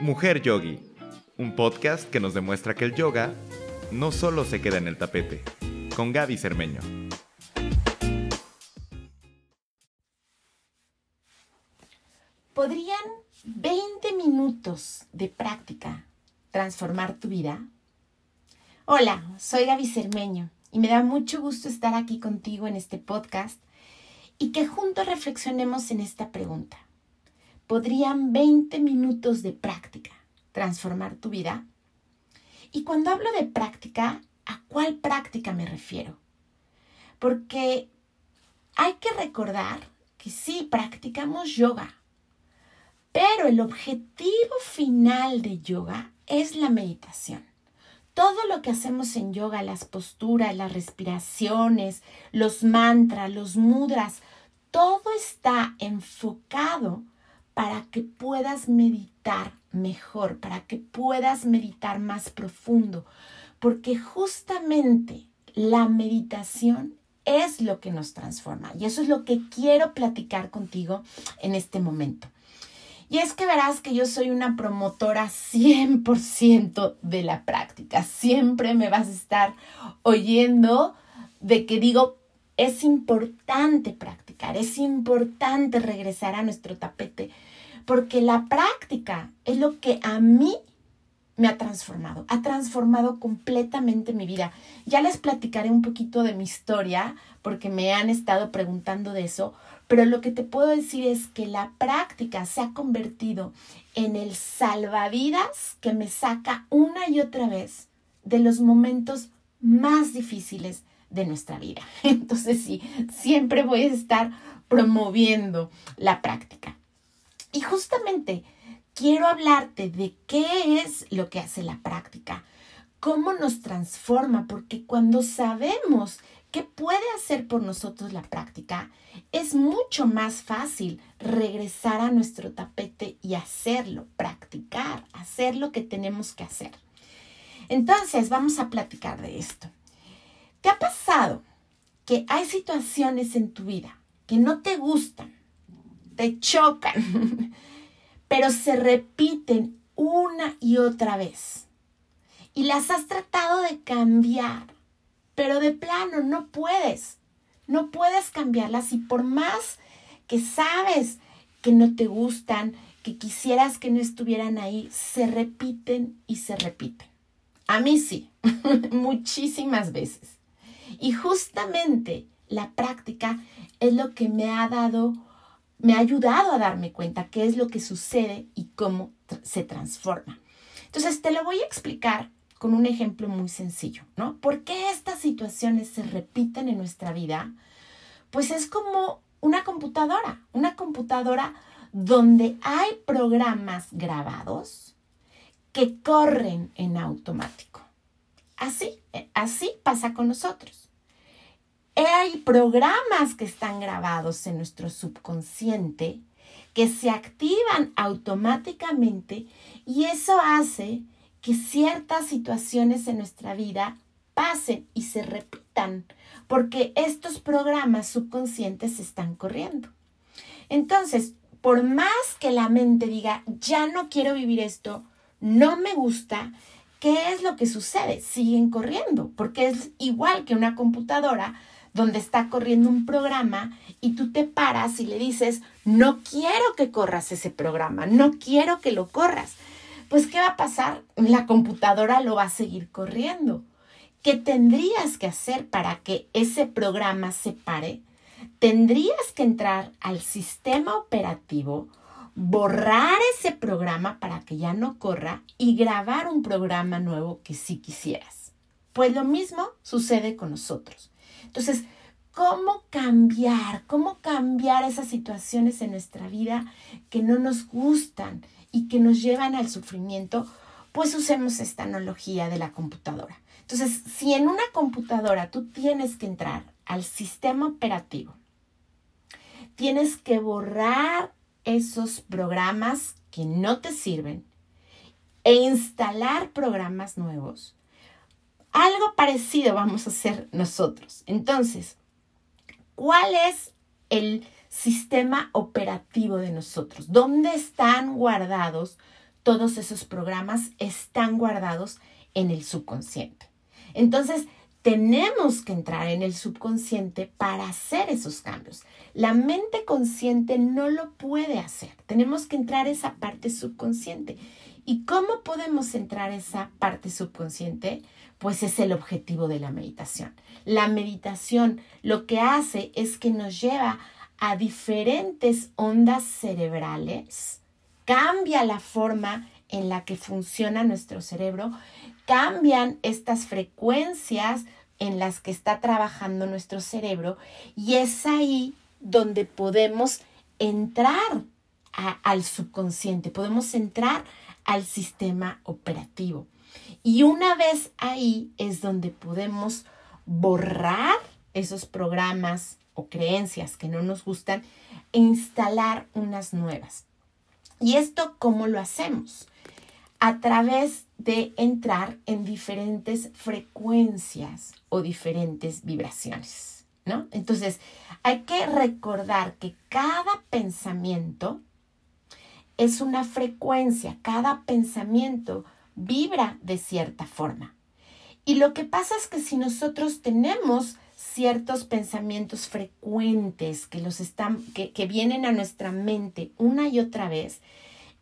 Mujer Yogi, un podcast que nos demuestra que el yoga no solo se queda en el tapete, con Gaby Cermeño. ¿Podrían 20 minutos de práctica transformar tu vida? Hola, soy Gaby Cermeño y me da mucho gusto estar aquí contigo en este podcast y que juntos reflexionemos en esta pregunta. ¿Podrían 20 minutos de práctica transformar tu vida? Y cuando hablo de práctica, ¿a cuál práctica me refiero? Porque hay que recordar que sí, practicamos yoga, pero el objetivo final de yoga es la meditación. Todo lo que hacemos en yoga, las posturas, las respiraciones, los mantras, los mudras, todo está enfocado para que puedas meditar mejor, para que puedas meditar más profundo, porque justamente la meditación es lo que nos transforma y eso es lo que quiero platicar contigo en este momento. Y es que verás que yo soy una promotora 100% de la práctica. Siempre me vas a estar oyendo de que digo, es importante practicar, es importante regresar a nuestro tapete, porque la práctica es lo que a mí me ha transformado, ha transformado completamente mi vida. Ya les platicaré un poquito de mi historia, porque me han estado preguntando de eso, pero lo que te puedo decir es que la práctica se ha convertido en el salvavidas que me saca una y otra vez de los momentos más difíciles de nuestra vida. Entonces sí, siempre voy a estar promoviendo la práctica. Y justamente quiero hablarte de qué es lo que hace la práctica, cómo nos transforma, porque cuando sabemos qué puede hacer por nosotros la práctica, es mucho más fácil regresar a nuestro tapete y hacerlo, practicar, hacer lo que tenemos que hacer. Entonces, vamos a platicar de esto. ¿Te ha pasado que hay situaciones en tu vida que no te gustan, te chocan, pero se repiten una y otra vez? Y las has tratado de cambiar, pero de plano no puedes. No puedes cambiarlas y por más que sabes que no te gustan, que quisieras que no estuvieran ahí, se repiten y se repiten. A mí sí, muchísimas veces. Y justamente la práctica es lo que me ha dado, me ha ayudado a darme cuenta qué es lo que sucede y cómo se transforma. Entonces, te lo voy a explicar con un ejemplo muy sencillo, ¿no? ¿Por qué estas situaciones se repiten en nuestra vida? Pues es como una computadora, una computadora donde hay programas grabados que corren en automático. Así, así pasa con nosotros. Hay programas que están grabados en nuestro subconsciente que se activan automáticamente y eso hace que ciertas situaciones en nuestra vida pasen y se repitan porque estos programas subconscientes están corriendo. Entonces, por más que la mente diga, ya no quiero vivir esto, no me gusta, ¿qué es lo que sucede? Siguen corriendo, porque es igual que una computadora donde está corriendo un programa y tú te paras y le dices, no quiero que corras ese programa, no quiero que lo corras. Pues, ¿qué va a pasar? La computadora lo va a seguir corriendo. ¿Qué tendrías que hacer para que ese programa se pare? Tendrías que entrar al sistema operativo, borrar ese programa para que ya no corra y grabar un programa nuevo que sí quisieras. Pues lo mismo sucede con nosotros. Entonces, ¿cómo cambiar? ¿Cómo cambiar esas situaciones en nuestra vida que no nos gustan y que nos llevan al sufrimiento? Pues usemos esta analogía de la computadora. Entonces, si en una computadora tú tienes que entrar al sistema operativo, tienes que borrar esos programas que no te sirven e instalar programas nuevos, algo parecido vamos a hacer nosotros. Entonces, ¿cuál es el sistema operativo de nosotros? ¿Dónde están guardados todos esos programas están guardados en el subconsciente. Entonces, tenemos que entrar en el subconsciente para hacer esos cambios. La mente consciente no lo puede hacer. Tenemos que entrar esa parte subconsciente. ¿Y cómo podemos entrar esa parte subconsciente? Pues es el objetivo de la meditación. La meditación lo que hace es que nos lleva a diferentes ondas cerebrales, cambia la forma en la que funciona nuestro cerebro, cambian estas frecuencias en las que está trabajando nuestro cerebro y es ahí donde podemos entrar al subconsciente, podemos entrar al sistema operativo. Y una vez ahí es donde podemos borrar esos programas o creencias que no nos gustan e instalar unas nuevas. ¿Y esto cómo lo hacemos? A través de entrar en diferentes frecuencias o diferentes vibraciones, ¿no? Entonces, hay que recordar que cada pensamiento es una frecuencia, cada pensamiento vibra de cierta forma. Y lo que pasa es que si nosotros tenemos ciertos pensamientos frecuentes que, los están, que, que vienen a nuestra mente una y otra vez,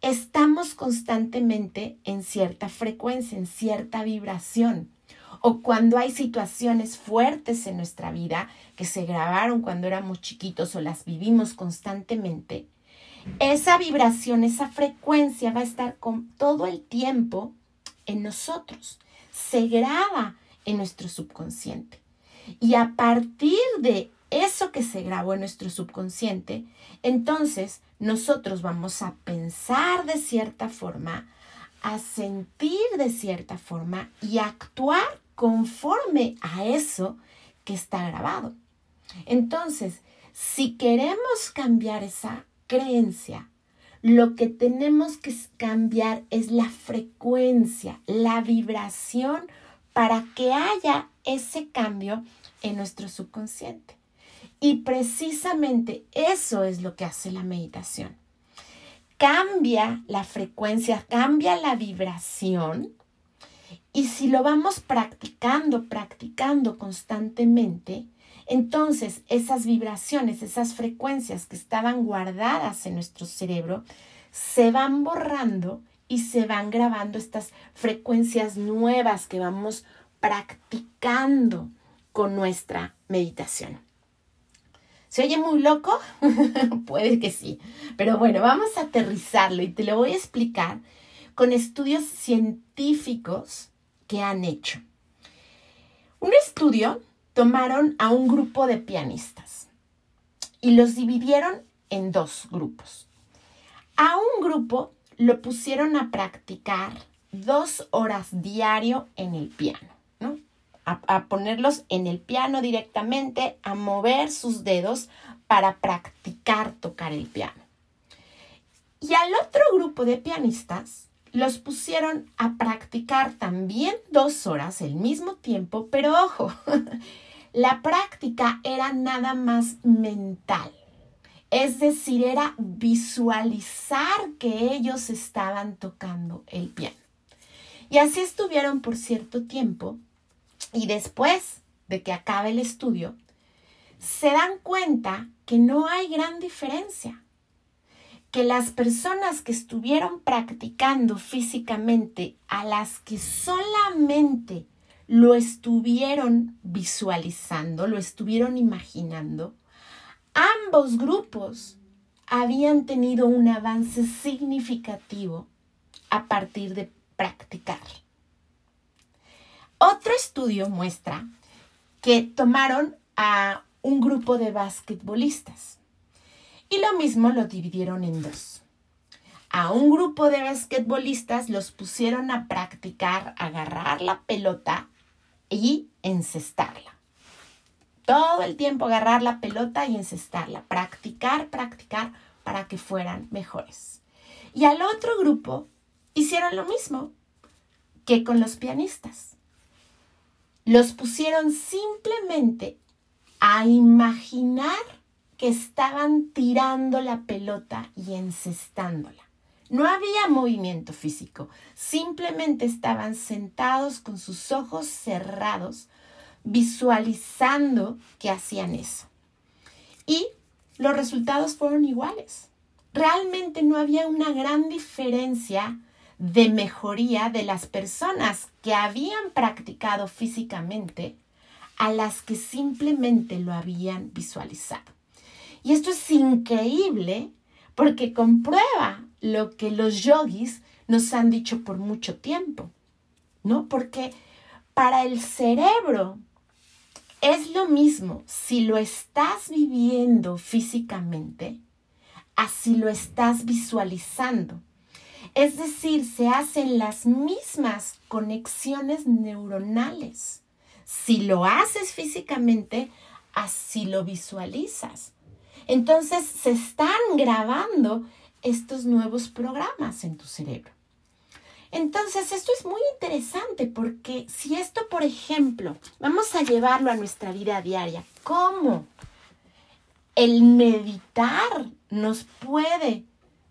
estamos constantemente en cierta frecuencia, en cierta vibración. O cuando hay situaciones fuertes en nuestra vida que se grabaron cuando éramos chiquitos o las vivimos constantemente, esa vibración, esa frecuencia va a estar con todo el tiempo en nosotros. Se graba en nuestro subconsciente. Y a partir de eso que se grabó en nuestro subconsciente, entonces nosotros vamos a pensar de cierta forma, a sentir de cierta forma y a actuar conforme a eso que está grabado. Entonces, si queremos cambiar esa creencia, lo que tenemos que cambiar es la frecuencia, la vibración para que haya ese cambio en nuestro subconsciente. Y precisamente eso es lo que hace la meditación. Cambia la frecuencia, cambia la vibración. Y si lo vamos practicando, practicando constantemente, entonces, esas vibraciones, esas frecuencias que estaban guardadas en nuestro cerebro, se van borrando y se van grabando estas frecuencias nuevas que vamos practicando con nuestra meditación. ¿Se oye muy loco? Puede que sí. Pero bueno, vamos a aterrizarlo y te lo voy a explicar con estudios científicos que han hecho. Un estudio tomaron a un grupo de pianistas y los dividieron en dos grupos. A un grupo lo pusieron a practicar dos horas diario en el piano, ¿no? A, ponerlos en el piano directamente, a mover sus dedos para practicar tocar el piano. Y al otro grupo de pianistas los pusieron a practicar también dos horas, el mismo tiempo, pero ojo, La práctica era nada más mental. Es decir, era visualizar que ellos estaban tocando el piano. Y así estuvieron por cierto tiempo y después de que acabe el estudio, se dan cuenta que no hay gran diferencia, que las personas que estuvieron practicando físicamente a las que solamente lo estuvieron visualizando, lo estuvieron imaginando, ambos grupos habían tenido un avance significativo a partir de practicar. Otro estudio muestra que tomaron a un grupo de basquetbolistas y lo mismo lo dividieron en dos. A un grupo de basquetbolistas los pusieron a practicar agarrar la pelota y encestarla. Todo el tiempo agarrar la pelota y encestarla. Practicar, practicar para que fueran mejores. Y al otro grupo hicieron lo mismo que con los pianistas. Los pusieron simplemente a imaginar que estaban tirando la pelota y encestándola. No había movimiento físico, simplemente estaban sentados con sus ojos cerrados, visualizando que hacían eso. Y los resultados fueron iguales. Realmente no había una gran diferencia de mejoría de las personas que habían practicado físicamente a las que simplemente lo habían visualizado. Y esto es increíble porque comprueba lo que los yogis nos han dicho por mucho tiempo, ¿no? Porque para el cerebro es lo mismo si lo estás viviendo físicamente, así lo estás visualizando. Es decir, se hacen las mismas conexiones neuronales. Si lo haces físicamente, así lo visualizas. Entonces se están grabando estos nuevos programas en tu cerebro. Entonces, esto es muy interesante porque si esto, por ejemplo, vamos a llevarlo a nuestra vida diaria, ¿cómo el meditar nos puede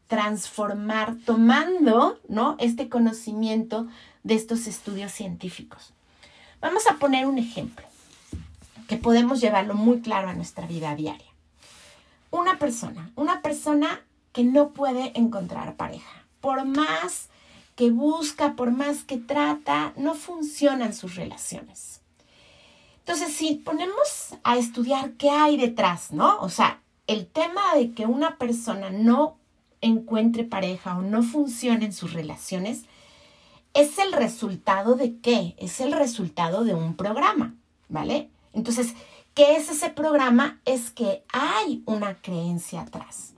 transformar tomando, ¿no? Este conocimiento de estos estudios científicos. Vamos a poner un ejemplo que podemos llevarlo muy claro a nuestra vida diaria. Una persona, una persona que no puede encontrar pareja. Por más que busca, por más que trata, no funcionan sus relaciones. Entonces, si ponemos a estudiar qué hay detrás, ¿no? O sea, el tema de que una persona no encuentre pareja o no funcione en sus relaciones, es el resultado de qué? Es el resultado de un programa, ¿vale? Entonces, ¿qué es ese programa? Es que hay una creencia atrás.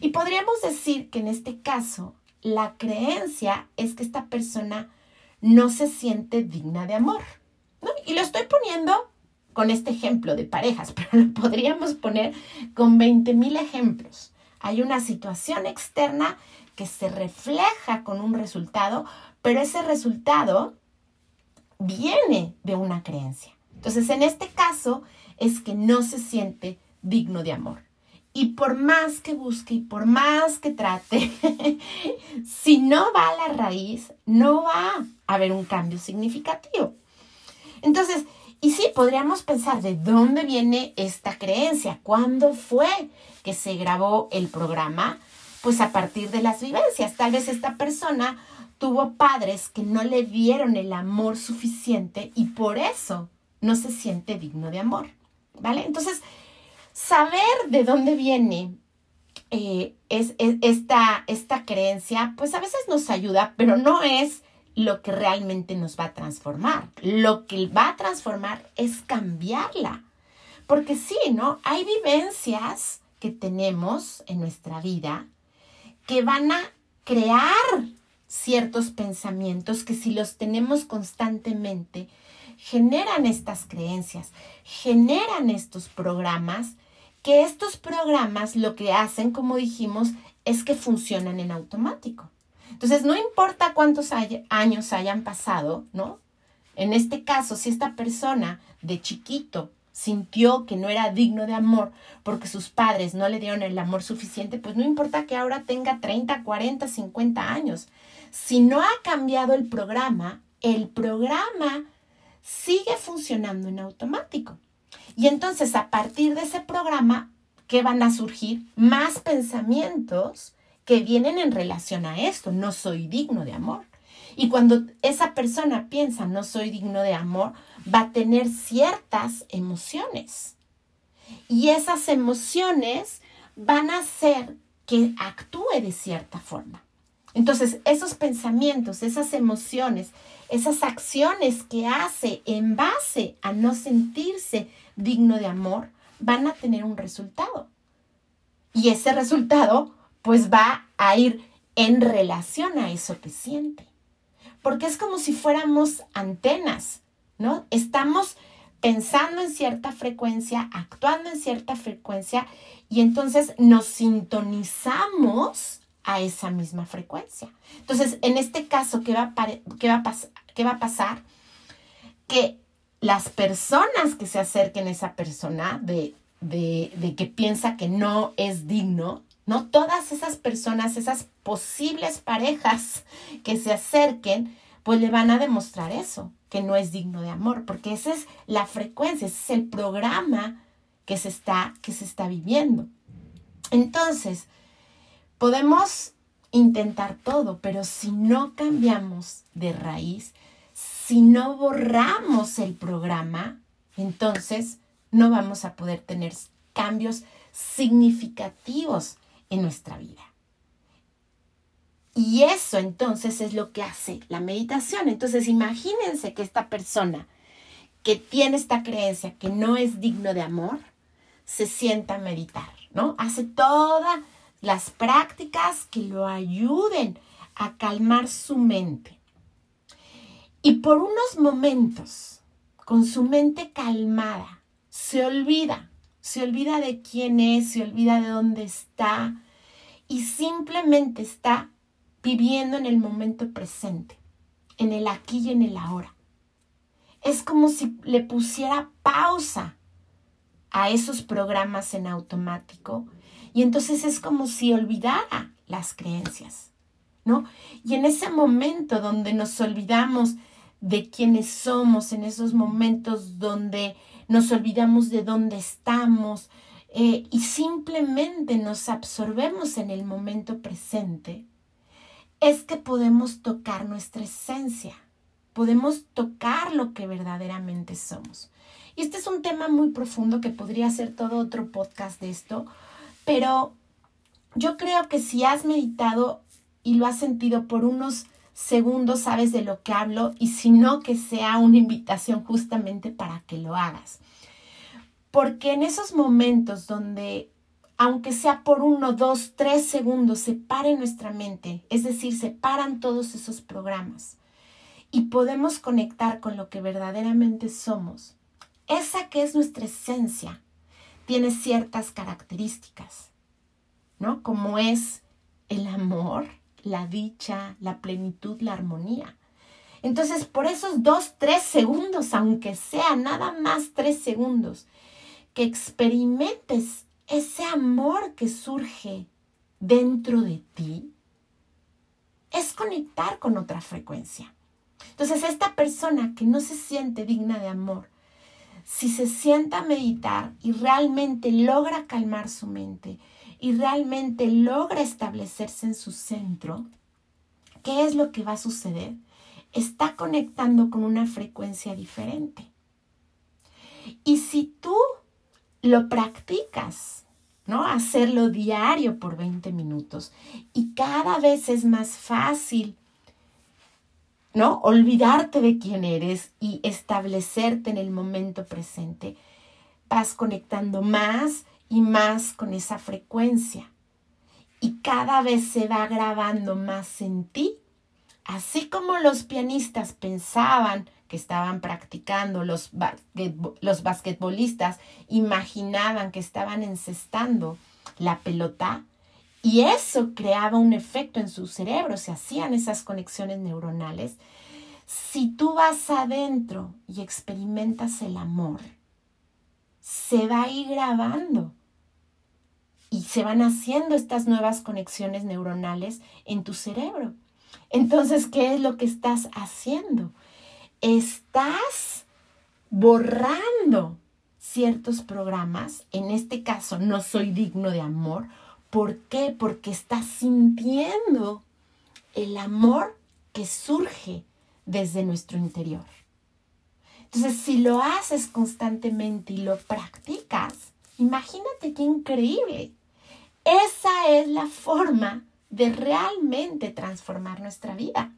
Y podríamos decir que en este caso, la creencia es que esta persona no se siente digna de amor. Y lo estoy poniendo con este ejemplo de parejas, pero lo podríamos poner con 20 mil ejemplos. Hay una situación externa que se refleja con un resultado, pero ese resultado viene de una creencia. Entonces, en este caso, es que no se siente digno de amor. Y por más que busque y por más que trate, si no va a la raíz, no va a haber un cambio significativo. Entonces, y sí, podríamos pensar de dónde viene esta creencia, cuándo fue que se grabó el programa, pues a partir de las vivencias. Tal vez esta persona tuvo padres que no le dieron el amor suficiente y por eso no se siente digno de amor, ¿vale? Entonces, saber de dónde viene eh, es, esta, esta creencia, pues a veces nos ayuda, pero no es lo que realmente nos va a transformar. Lo que va a transformar es cambiarla. Porque sí, ¿no? Hay vivencias que tenemos en nuestra vida que van a crear ciertos pensamientos que si los tenemos constantemente, generan estas creencias, generan estos programas, que estos programas lo que hacen, como dijimos, es que funcionan en automático. Entonces, no importa cuántos años hayan pasado, ¿no? En este caso, si esta persona de chiquito sintió que no era digno de amor porque sus padres no le dieron el amor suficiente, pues no importa que ahora tenga 30, 40, 50 años. Si no ha cambiado el programa, el programa sigue funcionando en automático. Y entonces a partir de ese programa, ¿qué van a surgir? Más pensamientos que vienen en relación a esto. No soy digno de amor. Y cuando esa persona piensa no soy digno de amor, va a tener ciertas emociones. Y esas emociones van a hacer que actúe de cierta forma. Entonces, esos pensamientos, esas emociones, esas acciones que hace en base a no sentirse digno de amor, van a tener un resultado. Y ese resultado, pues va a ir en relación a eso que siente. Porque es como si fuéramos antenas, ¿no? Estamos pensando en cierta frecuencia, actuando en cierta frecuencia, y entonces nos sintonizamos a esa misma frecuencia. Entonces, en este caso, ¿qué va a, qué va a, qué va a pasar? Que las personas que se acerquen a esa persona de, de, de que piensa que no es digno, ¿no? Todas esas personas, esas posibles parejas que se acerquen, pues le van a demostrar eso, que no es digno de amor, porque esa es la frecuencia, ese es el programa que se está, que se está viviendo. Entonces, podemos intentar todo, pero si no cambiamos de raíz, si no borramos el programa, entonces no vamos a poder tener cambios significativos en nuestra vida. Y eso entonces es lo que hace la meditación. Entonces imagínense que esta persona que tiene esta creencia que no es digno de amor, se sienta a meditar, ¿no? Hace todas las prácticas que lo ayuden a calmar su mente. Y por unos momentos, con su mente calmada, se olvida, se olvida de quién es, se olvida de dónde está y simplemente está viviendo en el momento presente, en el aquí y en el ahora. Es como si le pusiera pausa a esos programas en automático y entonces es como si olvidara las creencias, ¿no? Y en ese momento donde nos olvidamos de quiénes somos, en esos momentos donde nos olvidamos de dónde estamos eh, y simplemente nos absorbemos en el momento presente, es que podemos tocar nuestra esencia, podemos tocar lo que verdaderamente somos. Y este es un tema muy profundo que podría ser todo otro podcast de esto, pero yo creo que si has meditado y lo has sentido por unos Segundo, sabes de lo que hablo y si no, que sea una invitación justamente para que lo hagas. Porque en esos momentos donde, aunque sea por uno, dos, tres segundos, se pare nuestra mente, es decir, se paran todos esos programas y podemos conectar con lo que verdaderamente somos, esa que es nuestra esencia, tiene ciertas características, ¿no? Como es el amor, la dicha, la plenitud, la armonía. Entonces, por esos dos, tres segundos, aunque sea nada más tres segundos, que experimentes ese amor que surge dentro de ti, es conectar con otra frecuencia. Entonces, esta persona que no se siente digna de amor, si se sienta a meditar y realmente logra calmar su mente, y realmente logra establecerse en su centro, ¿qué es lo que va a suceder? Está conectando con una frecuencia diferente. Y si tú lo practicas, ¿no? Hacerlo diario por 20 minutos y cada vez es más fácil, ¿no? Olvidarte de quién eres y establecerte en el momento presente. Vas conectando más y más con esa frecuencia. Y cada vez se va grabando más en ti. Así como los pianistas pensaban que estaban practicando, los, los basquetbolistas imaginaban que estaban encestando la pelota, y eso creaba un efecto en su cerebro, se hacían esas conexiones neuronales. Si tú vas adentro y experimentas el amor, se va a ir grabando y se van haciendo estas nuevas conexiones neuronales en tu cerebro. Entonces, ¿qué es lo que estás haciendo? Estás borrando ciertos programas, en este caso no soy digno de amor. ¿Por qué? Porque estás sintiendo el amor que surge desde nuestro interior. Entonces, si lo haces constantemente y lo practicas, imagínate qué increíble. Esa es la forma de realmente transformar nuestra vida.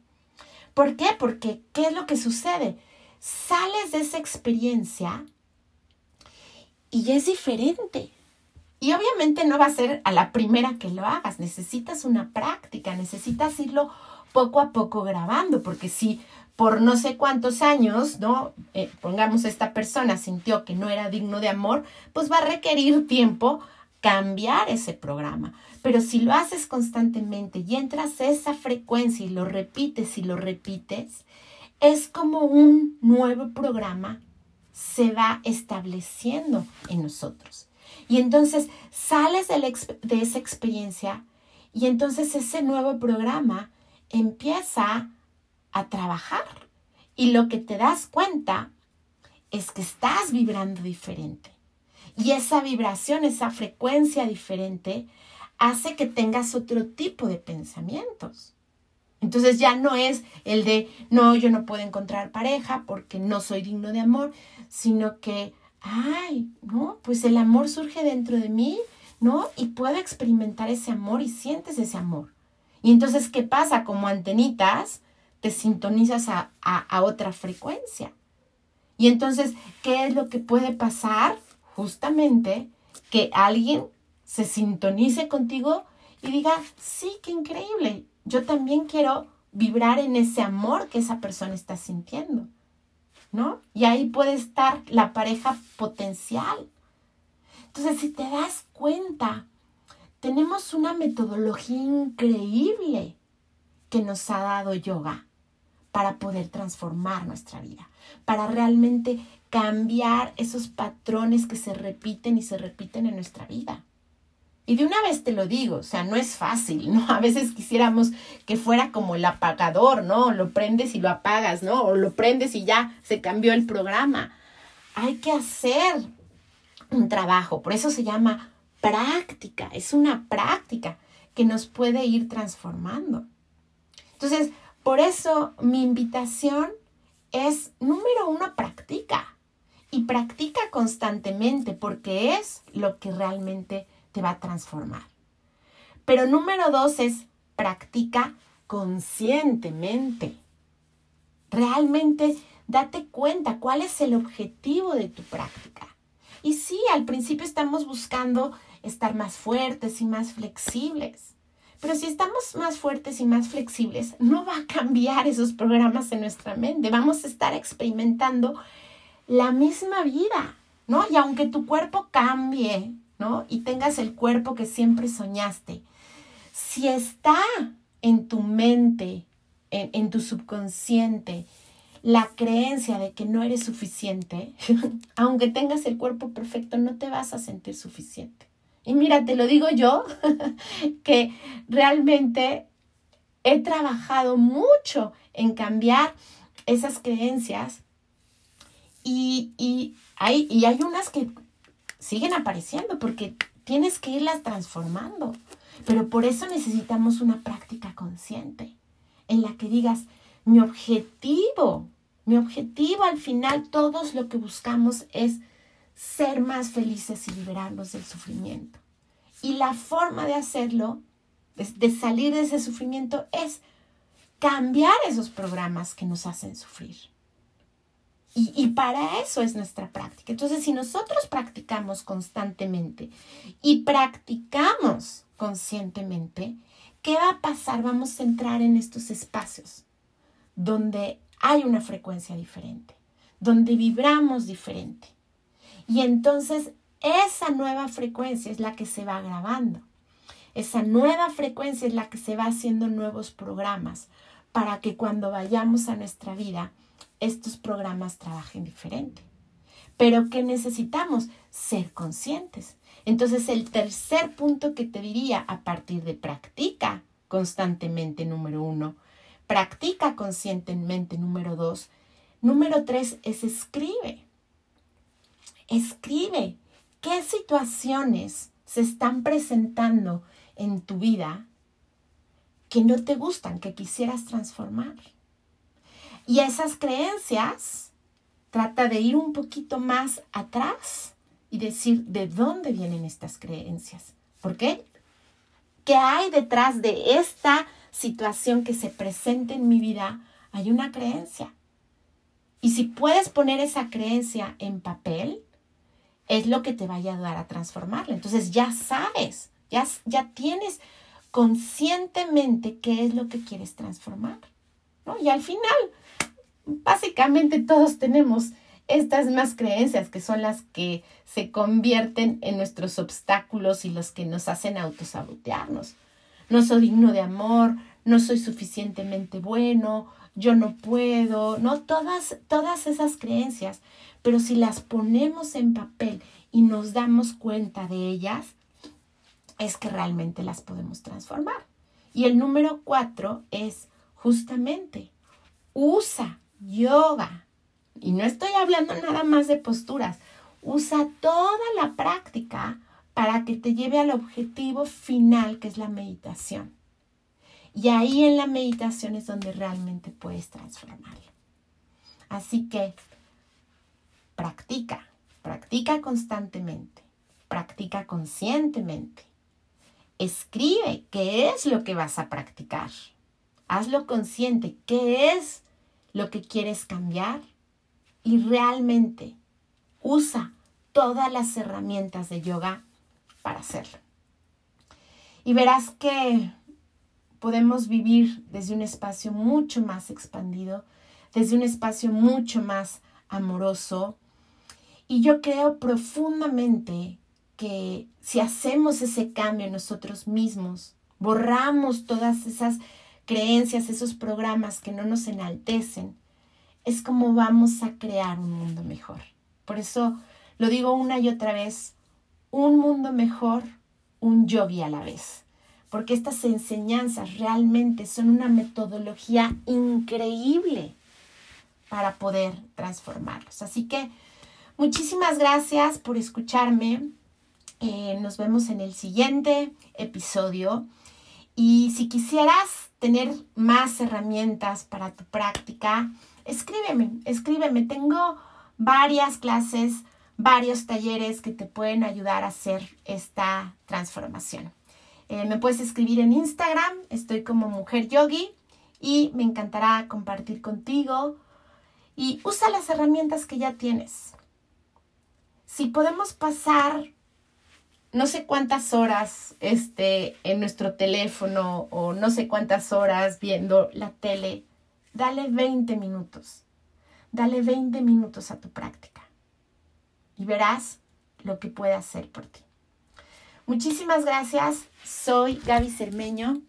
¿Por qué? Porque, ¿qué es lo que sucede? Sales de esa experiencia y es diferente. Y obviamente no va a ser a la primera que lo hagas, necesitas una práctica, necesitas irlo poco a poco grabando, porque si por no sé cuántos años, ¿no? Eh, pongamos esta persona sintió que no era digno de amor, pues va a requerir tiempo cambiar ese programa. Pero si lo haces constantemente y entras a esa frecuencia y lo repites y lo repites, es como un nuevo programa se va estableciendo en nosotros. Y entonces sales de, de esa experiencia y entonces ese nuevo programa empieza a trabajar. Y lo que te das cuenta es que estás vibrando diferente. Y esa vibración, esa frecuencia diferente, hace que tengas otro tipo de pensamientos. Entonces ya no es el de, no, yo no puedo encontrar pareja porque no soy digno de amor, sino que, ay, no, pues el amor surge dentro de mí, ¿no? Y puedo experimentar ese amor y sientes ese amor. Y entonces, ¿qué pasa? Como antenitas, te sintonizas a, a otra frecuencia. Y entonces, ¿qué es lo que puede pasar? Justamente que alguien se sintonice contigo y diga, sí, qué increíble, yo también quiero vibrar en ese amor que esa persona está sintiendo, Y ahí puede estar la pareja potencial. Entonces, si te das cuenta, tenemos una metodología increíble que nos ha dado yoga para poder transformar nuestra vida, para realmente cambiar esos patrones que se repiten y se repiten en nuestra vida. Y de una vez te lo digo, o sea, no es fácil, ¿no? A veces quisiéramos que fuera como el apagador, ¿no? Lo prendes y lo apagas, ¿no? O lo prendes y ya se cambió el programa. Hay que hacer un trabajo, por eso se llama práctica, es una práctica que nos puede ir transformando. Entonces, por eso mi invitación es, número uno, practica. Y practica constantemente porque es lo que realmente va a transformar. Pero número dos es practica conscientemente. Realmente date cuenta cuál es el objetivo de tu práctica. Y sí, al principio estamos buscando estar más fuertes y más flexibles. Pero si estamos más fuertes y más flexibles, no va a cambiar esos programas en nuestra mente. Vamos a estar experimentando la misma vida, ¿no? Y aunque tu cuerpo cambie, ¿no? Y tengas el cuerpo que siempre soñaste. Si está en tu mente, en, tu subconsciente, la creencia de que no eres suficiente, aunque tengas el cuerpo perfecto, no te vas a sentir suficiente. Y mira, te lo digo yo, que realmente he trabajado mucho en cambiar esas creencias y, y, hay, y hay unas que siguen apareciendo porque tienes que irlas transformando. Pero por eso necesitamos una práctica consciente en la que digas, mi objetivo, mi objetivo al final, todos lo que buscamos es ser más felices y liberarnos del sufrimiento. Y la forma de hacerlo, de salir de ese sufrimiento, es cambiar esos programas que nos hacen sufrir. Y, para eso es nuestra práctica. Entonces, si nosotros practicamos constantemente y practicamos conscientemente, ¿qué va a pasar? Vamos a entrar en estos espacios donde hay una frecuencia diferente, donde vibramos diferente. Y entonces esa nueva frecuencia es la que se va grabando. Esa nueva frecuencia es la que se va haciendo nuevos programas para que cuando vayamos a nuestra vida estos programas trabajen diferente. Pero ¿qué necesitamos? Ser conscientes. Entonces el tercer punto que te diría a partir de practica constantemente, número uno, practica conscientemente, número dos, número tres es escribe. Escribe qué situaciones se están presentando en tu vida que no te gustan, que quisieras transformar. Y esas creencias, trata de ir un poquito más atrás y decir de dónde vienen estas creencias. ¿Por qué? ¿Qué hay detrás de esta situación que se presenta en mi vida? Hay una creencia. Y si puedes poner esa creencia en papel, es lo que te va a ayudar a transformarla. Entonces ya sabes, ya, ya tienes conscientemente qué es lo que quieres transformar. ¿no? Y al final, básicamente todos tenemos estas más creencias que son las que se convierten en nuestros obstáculos y los que nos hacen autosabotearnos. No soy digno de amor, no soy suficientemente bueno, yo no puedo, no todas todas esas creencias, pero si las ponemos en papel y nos damos cuenta de ellas, es que realmente las podemos transformar. Y el número cuatro es justamente, usa yoga. Y no estoy hablando nada más de posturas. Usa toda la práctica para que te lleve al objetivo final que es la meditación. Y ahí en la meditación es donde realmente puedes transformarlo. Así que practica, practica constantemente, practica conscientemente. Escribe qué es lo que vas a practicar. Hazlo consciente, qué es lo que quieres cambiar y realmente usa todas las herramientas de yoga para hacerlo. Y verás que podemos vivir desde un espacio mucho más expandido, desde un espacio mucho más amoroso. Y yo creo profundamente que si hacemos ese cambio nosotros mismos, borramos todas esas creencias, esos programas que no nos enaltecen, es como vamos a crear un mundo mejor. Por eso lo digo una y otra vez, un mundo mejor, un yogi a la vez porque estas enseñanzas realmente son una metodología increíble para poder transformarlos. Así que muchísimas gracias por escucharme. Eh, nos vemos en el siguiente episodio. Y si quisieras tener más herramientas para tu práctica, escríbeme, escríbeme. Tengo varias clases, varios talleres que te pueden ayudar a hacer esta transformación. Eh, me puedes escribir en Instagram, estoy como Mujer Yogi y me encantará compartir contigo. Y usa las herramientas que ya tienes. Si podemos pasar no sé cuántas horas este, en nuestro teléfono o no sé cuántas horas viendo la tele, dale 20 minutos. Dale 20 minutos a tu práctica y verás lo que puede hacer por ti. Muchísimas gracias. Soy Gaby Cermeño.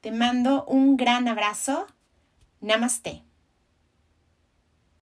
Te mando un gran abrazo. Namaste.